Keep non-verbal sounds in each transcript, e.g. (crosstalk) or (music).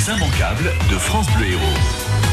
Les immanquables de France Bleu Héros.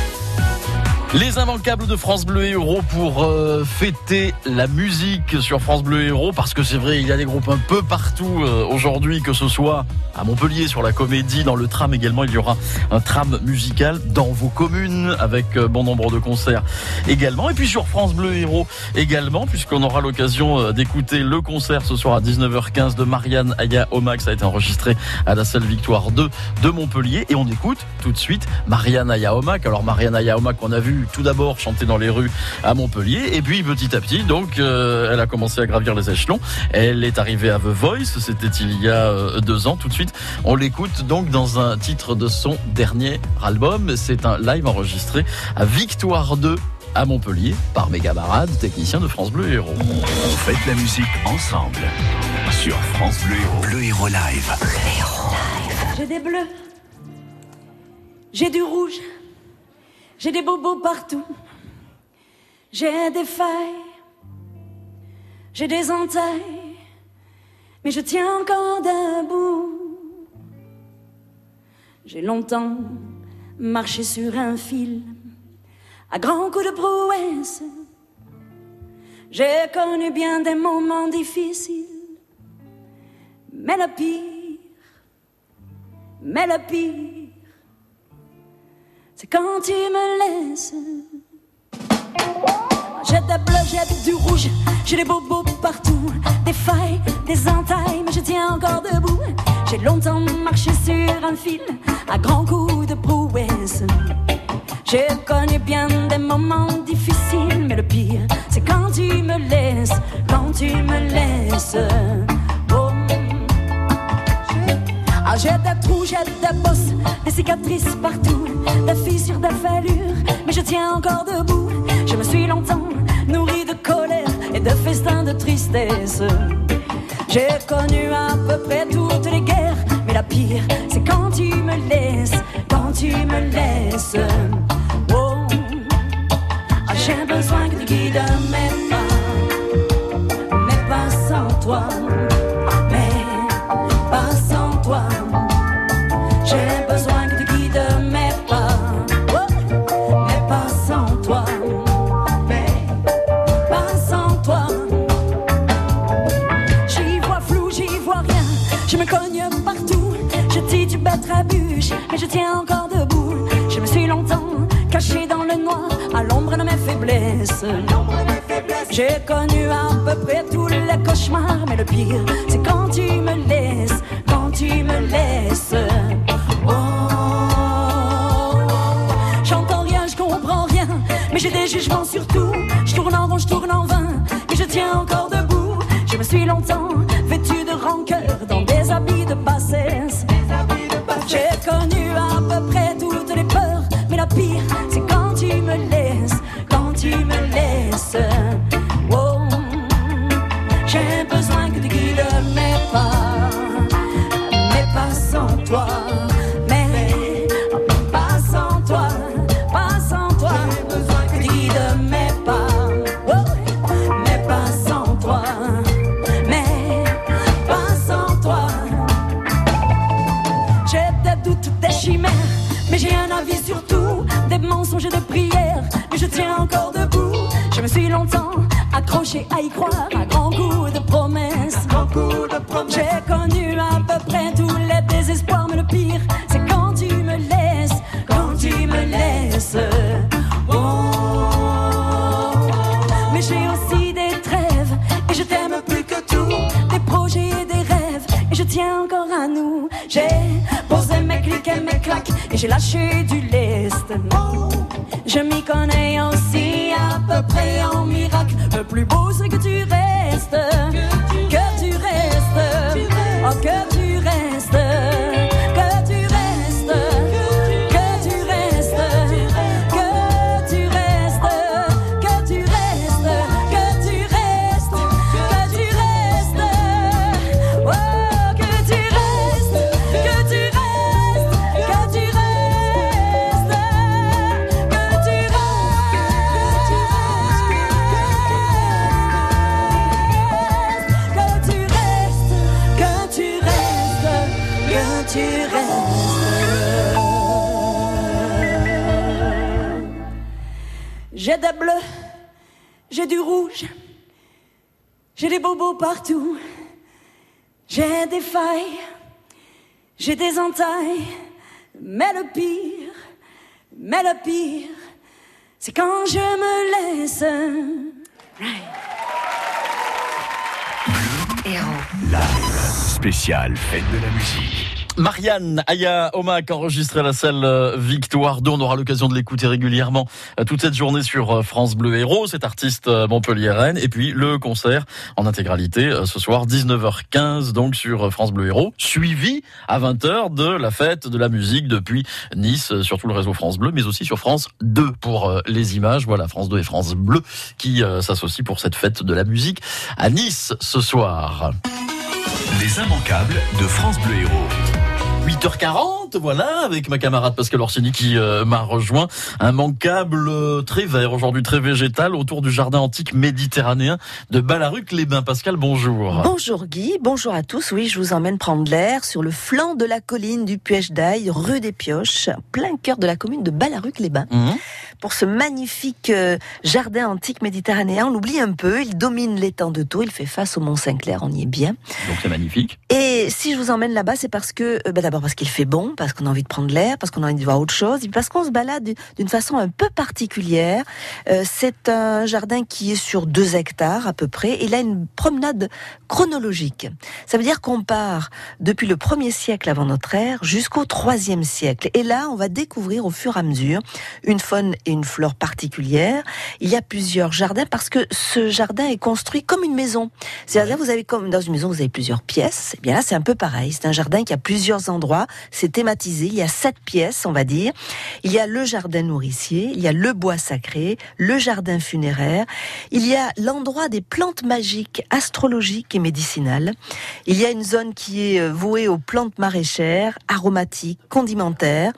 Les immanquables de France Bleu Héros pour euh, fêter la musique sur France Bleu Héros parce que c'est vrai il y a des groupes un peu partout euh, aujourd'hui que ce soit à Montpellier sur la comédie dans le tram également il y aura un tram musical dans vos communes avec euh, bon nombre de concerts également. Et puis sur France Bleu Héros également puisqu'on aura l'occasion d'écouter le concert ce soir à 19h15 de Marianne Aya Omax. Ça a été enregistré à la salle Victoire 2 de Montpellier. Et on écoute tout de suite Marianne Aya Omac alors Marianne Aya Omac qu'on a vu tout d'abord chanter dans les rues à Montpellier et puis petit à petit donc euh, elle a commencé à gravir les échelons. Elle est arrivée à The Voice, c'était il y a euh, deux ans. Tout de suite, on l'écoute donc dans un titre de son dernier album. C'est un live enregistré à Victoire 2 à Montpellier par mes camarades techniciens de France Bleu Héros. On fête la musique ensemble sur France Bleu Héros. Bleu Héros Live. J'ai des bleus, j'ai du rouge. J'ai des bobos partout. J'ai des failles. J'ai des entailles. Mais je tiens encore debout. J'ai longtemps marché sur un fil. À grands coups de prouesse. J'ai connu bien des moments difficiles. Mais le pire, mais le pire c'est quand tu me laisses. J'ai des bleus, j'ai du rouge, j'ai des bobos partout, des failles, des entailles, mais je tiens encore debout. J'ai longtemps marché sur un fil, à grands coups de prouesse. J'ai connu bien des moments difficiles, mais le pire, c'est quand tu me laisses, quand tu me laisses. Ah, j'ai des trous, j'ai des bosses, des cicatrices partout, des fissures, des fêlures, mais je tiens encore debout. Je me suis longtemps nourri de colère et de festins de tristesse. J'ai connu à peu près toutes les guerres, mais la pire, c'est quand tu me laisses, quand tu me laisses. J'ai connu à peu près tous les cauchemars, mais le pire, c'est quand tu me laisses, quand tu me laisses. Oh, j'entends rien, je comprends rien, mais j'ai des jugements sur tout. Je tourne en rond, je tourne en vain, mais je tiens encore debout. Je me suis longtemps vêtu de rancœur dans des habits de bassesse. J'ai connu à j'ai lâché du lest. Je m'y connais aussi à peu près en miracle. Le plus beau c'est que tu j'ai des bobos partout, j'ai des failles, j'ai des entailles, mais le pire, mais le pire, c'est quand je me laisse. Fête de la musique. Marianne Aya Omak enregistré la salle euh, Victoire 2. On aura l'occasion de l'écouter régulièrement euh, toute cette journée sur euh, France Bleu Héros, cet artiste montpelliéraine. Et puis le concert en intégralité ce soir 19h15 donc sur France Bleu Héros, suivi à 20h de la fête de la musique depuis Nice sur tout le réseau France Bleu, mais aussi sur France 2 pour les images. Voilà France 2 et France Bleu qui s'associent pour cette fête de la musique à Nice ce soir. Les immanquables de France Bleu Héros. 8h40, voilà, avec ma camarade Pascal Orsini qui euh, m'a rejoint. Un manquable euh, très vert, aujourd'hui très végétal, autour du jardin antique méditerranéen de Balaruc-les-Bains. Pascal, bonjour. Bonjour Guy, bonjour à tous. Oui, je vous emmène prendre l'air sur le flanc de la colline du Puège d'Aille, rue des Pioches, plein cœur de la commune de Balaruc-les-Bains. Mhm. Pour ce magnifique euh, jardin antique méditerranéen, on l'oublie un peu, il domine l'étang de Thau, il fait face au Mont Saint-Clair, on y est bien. Donc c'est magnifique. Et si je vous emmène là-bas, c'est parce que, bah, d'abord parce qu'il fait bon, parce qu'on a envie de prendre l'air, parce qu'on a envie de voir autre chose, et parce qu'on se balade d'une façon un peu particulière. Euh, c'est un jardin qui est sur deux hectares à peu près, et il a une promenade chronologique. Ça veut dire qu'on part depuis le premier siècle avant notre ère jusqu'au troisième siècle. Et là, on va découvrir au fur et à mesure une faune et une flore particulières. Il y a plusieurs jardins parce que ce jardin est construit comme une maison. C'est-à-dire, vous avez comme dans une maison, vous avez plusieurs pièces. Et bien là, c'est un peu pareil. C'est un jardin qui a plusieurs endroits. C'est Il y a sept pièces, on va dire. Il y a le jardin nourricier, il y a le bois sacré, le jardin funéraire. Il y a l'endroit des plantes magiques, astrologiques et médicinales. Il y a une zone qui est euh, vouée aux plantes maraîchères, aromatiques, condimentaires.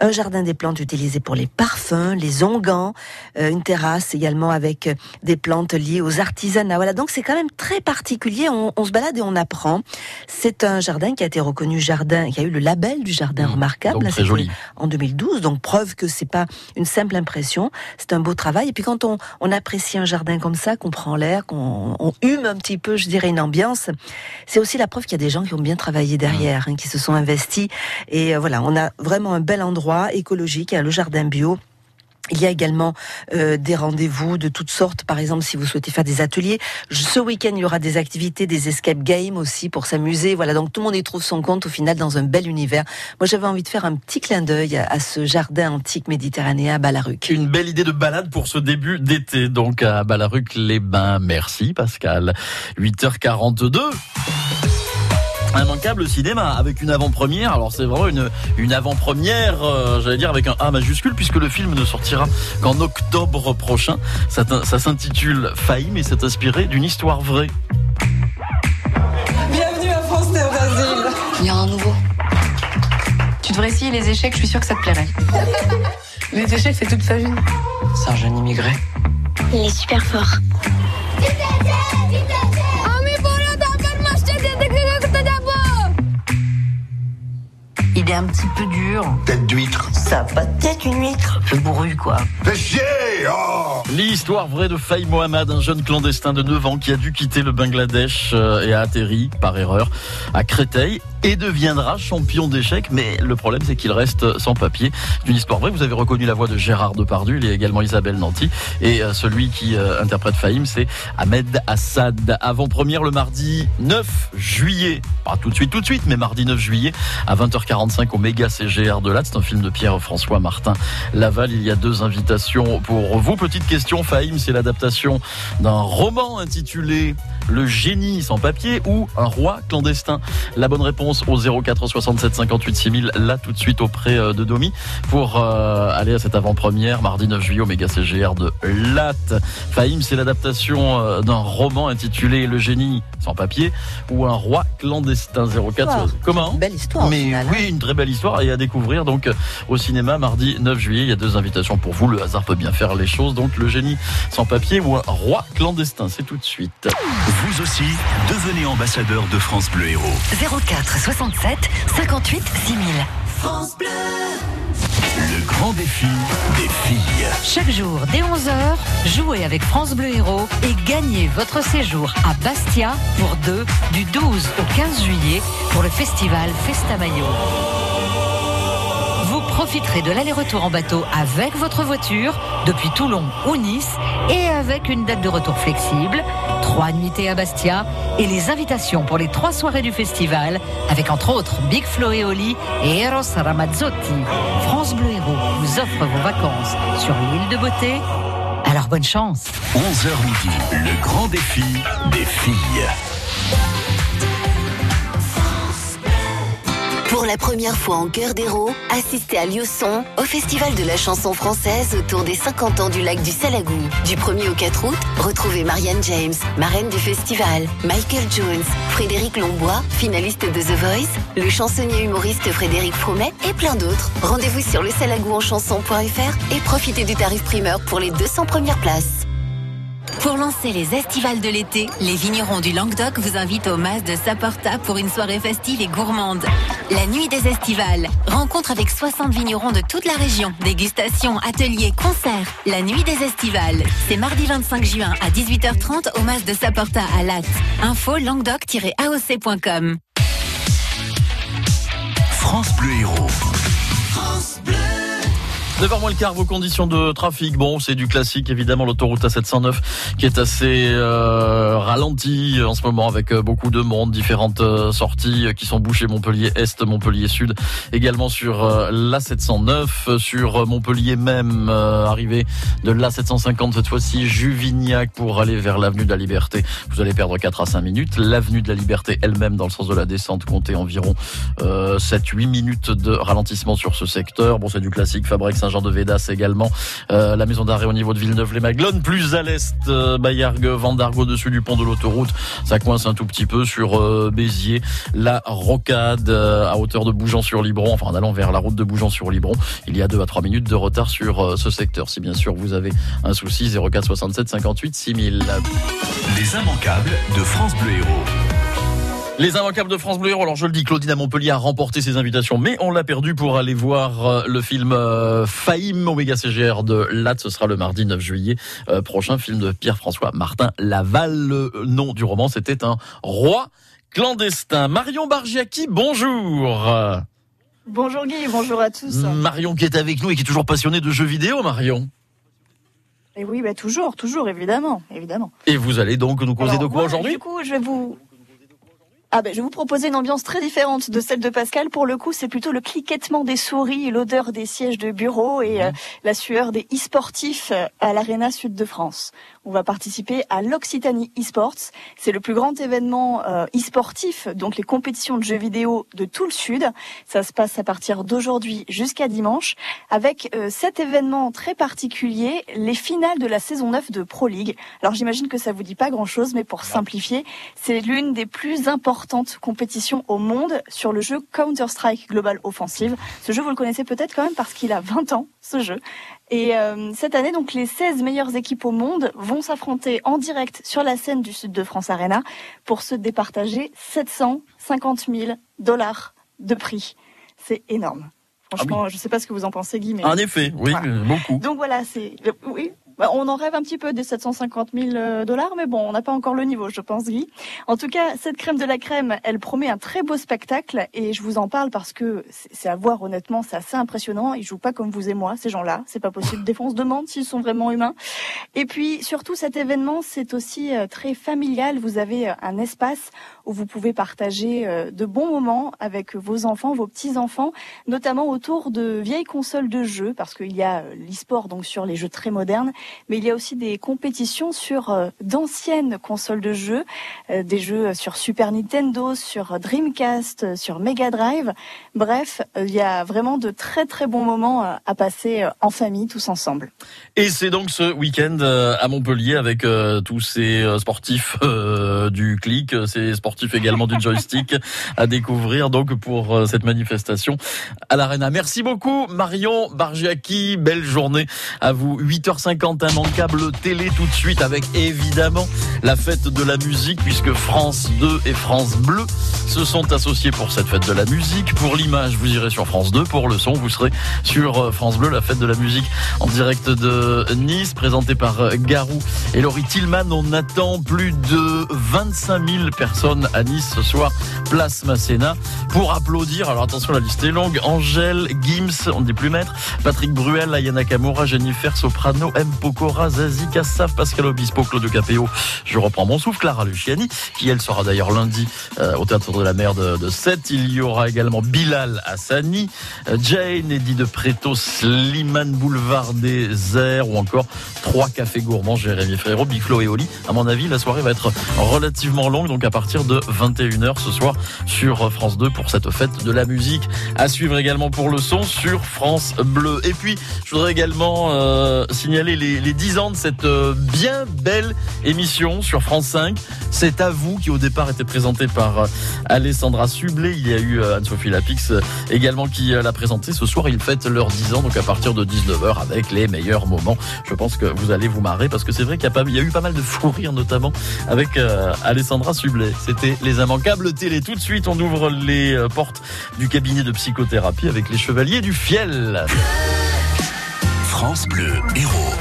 Un jardin des plantes utilisées pour les parfums, les onguents. Euh, une terrasse également avec euh, des plantes liées aux artisanats. Voilà, donc c'est quand même très particulier. On se balade et on apprend. C'est un jardin qui a été reconnu jardin, qui a eu le label du jardin Mmh, remarquable. Là, joli. En 2012, donc preuve que c'est pas une simple impression. C'est un beau travail. Et puis quand on, on apprécie un jardin comme ça, qu'on prend l'air, qu'on on hume un petit peu, je dirais, une ambiance, c'est aussi la preuve qu'il y a des gens qui ont bien travaillé derrière, hein, qui se sont investis. Et euh, voilà, on a vraiment un bel endroit écologique, a le jardin bio. Il y a également euh, des rendez-vous de toutes sortes. Par exemple, si vous souhaitez faire des ateliers, ce week-end il y aura des activités, des escape games aussi pour s'amuser. Voilà, donc tout le monde y trouve son compte au final dans un bel univers. Moi, j'avais envie de faire un petit clin d'œil à, à ce jardin antique méditerranéen à Balaruc. Une belle idée de balade pour ce début d'été, donc à Balaruc-les-Bains. Merci Pascal. 8h42. Immanquable cinéma avec une avant-première. Alors c'est vraiment une, une avant-première, euh, j'allais dire avec un A majuscule, puisque le film ne sortira qu'en octobre prochain. Ça, s'intitule Faïm et c'est inspiré d'une histoire vraie. Bienvenue à France Terre d'Asile. Il y a un nouveau. Tu devrais essayer les échecs, je suis sûre que ça te plairait. (laughs) Les échecs, c'est toute sa vie. C'est un jeune immigré. Il est super fort. Un petit peu dur. Tête d'huître. Ça a pas de tête, une huître. Peu bourru, quoi. Fais chier oh L'histoire vraie de Faï Mohamed, un jeune clandestin de 9 ans qui a dû quitter le Bangladesh euh, et a atterri, par erreur, à Créteil et deviendra champion d'échecs. Mais le problème, c'est qu'il reste sans papier. C'est une histoire vraie. Vous avez reconnu la voix de Gérard Depardieu. Il y a également Isabelle Nanty. Et euh, celui qui euh, interprète Faïm, c'est Ahmed Assad. Avant-première le mardi 9 juillet. Pas tout de suite, tout de suite, mais mardi 9 juillet à 20h45 au méga CGR de Latte. C'est un film de Pierre-François Martin Laval. Il y a deux invitations pour vous. Petite question, Faïm, c'est l'adaptation d'un roman intitulé Le génie sans papier ou Un roi clandestin? La bonne réponse au 04 67 58 6000, là tout de suite auprès euh, de Domi, pour euh, aller à cette avant-première mardi 9 juillet au méga CGR de Latte. Faïm, c'est l'adaptation euh, d'un roman intitulé Le génie sans papier ou Un roi clandestin 04. Histoire. Comment Belle histoire. mais final, hein. oui, une très belle histoire et à découvrir donc au cinéma mardi 9 juillet. Il y a deux invitations pour vous. Le hasard peut bien faire les choses. Donc le génie sans papier ou un roi clandestin. C'est tout de suite. Vous aussi, devenez ambassadeur de France Bleu Héros. 04 67 58 6000. Le grand défi des filles. Chaque jour, dès 11h, jouez avec France Bleu Héros et gagnez votre séjour à Bastia pour deux du 12 au 15 juillet pour le festival Festa Mayo. Profiterez de l'aller-retour en bateau avec votre voiture depuis Toulon ou Nice et avec une date de retour flexible, trois nuitées à Bastia et les invitations pour les trois soirées du festival avec entre autres Big Flo et Oli et Eros Ramazzotti. France Bleu Héros vous offre vos vacances sur l'île de Beauté. Alors bonne chance 11h midi, le grand défi des filles. La première fois en cœur d'héros, assistez à Liosson au Festival de la chanson française autour des 50 ans du lac du Salagou. Du 1er au 4 août, retrouvez Marianne James, marraine du festival, Michael Jones, Frédéric Lombois, finaliste de The Voice, le chansonnier humoriste Frédéric Fromet et plein d'autres. Rendez-vous sur le en chanson.fr et profitez du tarif primeur pour les 200 premières places. Pour lancer les estivales de l'été, les vignerons du Languedoc vous invitent au Mas de Saporta pour une soirée festive et gourmande. La nuit des estivales. Rencontre avec 60 vignerons de toute la région. Dégustation, ateliers, concerts. La nuit des estivales. C'est mardi 25 juin à 18h30 au Mas de Saporta à Latte. Info languedoc-aoc.com. France Bleu Héros. 9h moins le quart, vos conditions de trafic. Bon, c'est du classique, évidemment, l'autoroute A709 qui est assez euh, ralentie en ce moment avec euh, beaucoup de monde, différentes euh, sorties qui sont bouchées Montpellier Est, Montpellier Sud, également sur l'A709, sur Montpellier même, arrivé de l'A750 cette fois-ci, Juvignac pour aller vers l'avenue de la Liberté. Vous allez perdre 4 à 5 minutes. L'avenue de la Liberté elle-même, dans le sens de la descente, comptez environ 7-8 minutes de ralentissement sur ce secteur. Bon, c'est du classique, Fabrique Saint-Jean de Védas également. Euh, la maison d'arrêt au niveau de Villeneuve-les-Maglones. Plus à l'est, euh, Bayargues, Vendargue au-dessus du pont de l'autoroute. Ça coince un tout petit peu sur euh, Béziers. La rocade euh, à hauteur de Bougeant-sur-Libron, enfin en allant vers la route de Bougeant-sur-Libron. Il y a 2 à 3 minutes de retard sur ce secteur. Si bien sûr vous avez un souci, 04 67 58 6000. Les immanquables de France Bleu Héros. Les immanquables de France Bleu Héros. Alors je le dis, Claudine à Montpellier a remporté ses invitations, mais on l'a perdu pour aller voir euh, le film euh, Faïm Omega CGR de Latte. Ce sera le mardi 9 juillet euh, prochain, film de Pierre-François Martin Laval. Le nom du roman, c'était un roi clandestin. Marion Bargiaki, bonjour. Bonjour Guy, bonjour à tous. Marion qui est avec nous et qui est toujours passionnée de jeux vidéo, Marion. Et oui, bah toujours, toujours, évidemment, évidemment. Et vous allez donc nous causer de quoi aujourd'hui? Du coup, je vais vous ah ben, je vais vous proposer une ambiance très différente de celle de Pascal. Pour le coup, c'est plutôt le cliquettement des souris, l'odeur des sièges de bureau et euh, la sueur des e-sportifs euh, à l'Arena Sud de France. On va participer à l'Occitanie e-sports. C'est le plus grand événement euh, e-sportif, donc les compétitions de jeux vidéo de tout le Sud. Ça se passe à partir d'aujourd'hui jusqu'à dimanche, avec cet événement très particulier, les finales de la saison 9 de Pro League. Alors j'imagine que ça vous dit pas grand-chose, mais pour simplifier, c'est l'une des plus importantes compétition au monde sur le jeu Counter-Strike Global Offensive. Ce jeu, vous le connaissez peut-être quand même parce qu'il a 20 ans, ce jeu. Et euh, cette année, donc, les 16 meilleures équipes au monde vont s'affronter en direct sur la scène du Sud de France Arena pour se départager 750 000 dollars de prix. C'est énorme. Franchement, ah je ne sais pas ce que vous en pensez, Guy. Mais... En effet, oui, beaucoup. Donc voilà, c'est oui, on en rêve un petit peu des 750 000 euh, dollars, mais bon, on n'a pas encore le niveau, je pense, Guy. En tout cas, cette crème de la crème, elle promet un très beau spectacle, et je vous en parle parce que c'est à voir honnêtement, c'est assez impressionnant. Ils jouent pas comme vous et moi, ces gens-là. C'est pas possible. Des fois, on se demande s'ils sont vraiment humains. Et puis, surtout, cet événement, c'est aussi euh, très familial. Vous avez euh, un espace où vous pouvez partager de bons moments avec vos enfants, vos petits-enfants, notamment autour de vieilles consoles de jeux, parce qu'il y a l'e-sport, donc sur les jeux très modernes, mais il y a aussi des compétitions sur euh, d'anciennes consoles de jeux, euh, des jeux sur Super Nintendo, sur Dreamcast, euh, sur Mega Drive. Bref, il y a vraiment de très très bons moments à passer en famille, tous ensemble. Et c'est donc ce week-end à Montpellier avec tous ces sportifs (laughs) du clic, ces sportifs également du joystick à découvrir donc pour cette manifestation à l'Arena. Merci beaucoup Marion Bargiaki, belle journée à vous. 8h50 grand immanquable télé tout de suite avec évidemment la fête de la musique puisque France 2 et France Bleu se sont associés pour cette fête de la musique. Pour l'image, vous irez sur France 2. Pour le son, vous serez sur euh, France Bleu, la fête de la musique en direct de Nice, présentée par euh, Garou et Laurie Tillman. On attend plus de 25 000 personnes à Nice ce soir, place Masséna, pour applaudir. Alors attention, la liste est longue. Angèle, Gims, on ne dit plus maître, Patrick Bruel, Ayana Kamura, Jennifer Soprano, M. Pokora, Zazie Kassaf, Pascal Obispo, Claude Capéo. Je reprends mon souffle, Clara Luciani, qui elle sera d'ailleurs lundi euh, au Théâtre de la Mer de, de 7. Il y aura également Bilal Hassani, euh, Jane, Eddie de Préto, Slimane Boulevard des Airs ou encore trois cafés gourmands, Jérémy Frérot, Big Flo et Oli. À mon avis, la soirée va être relativement longue, donc à partir de 21h ce soir sur France 2 pour cette fête de la musique. À suivre également pour le son sur France Bleu. Et puis, je voudrais également euh, signaler les, les 10 ans de cette euh, bien belle émission sur France 5. C'est à vous qui au départ était présenté par euh, Alessandra Sublet. Il y a eu Anne-Sophie Lapix également qui l'a présenté. Ce soir, ils fêtent leurs 10 ans, donc à partir de 19h avec les meilleurs moments. Je pense que vous allez vous marrer parce que c'est vrai qu'il y, y a eu pas mal de fou rires, notamment avec Alessandra Sublet. C'était les immanquables télé. Tout de suite, on ouvre les euh, portes du cabinet de psychothérapie avec les chevaliers du fiel. France Bleu Héros.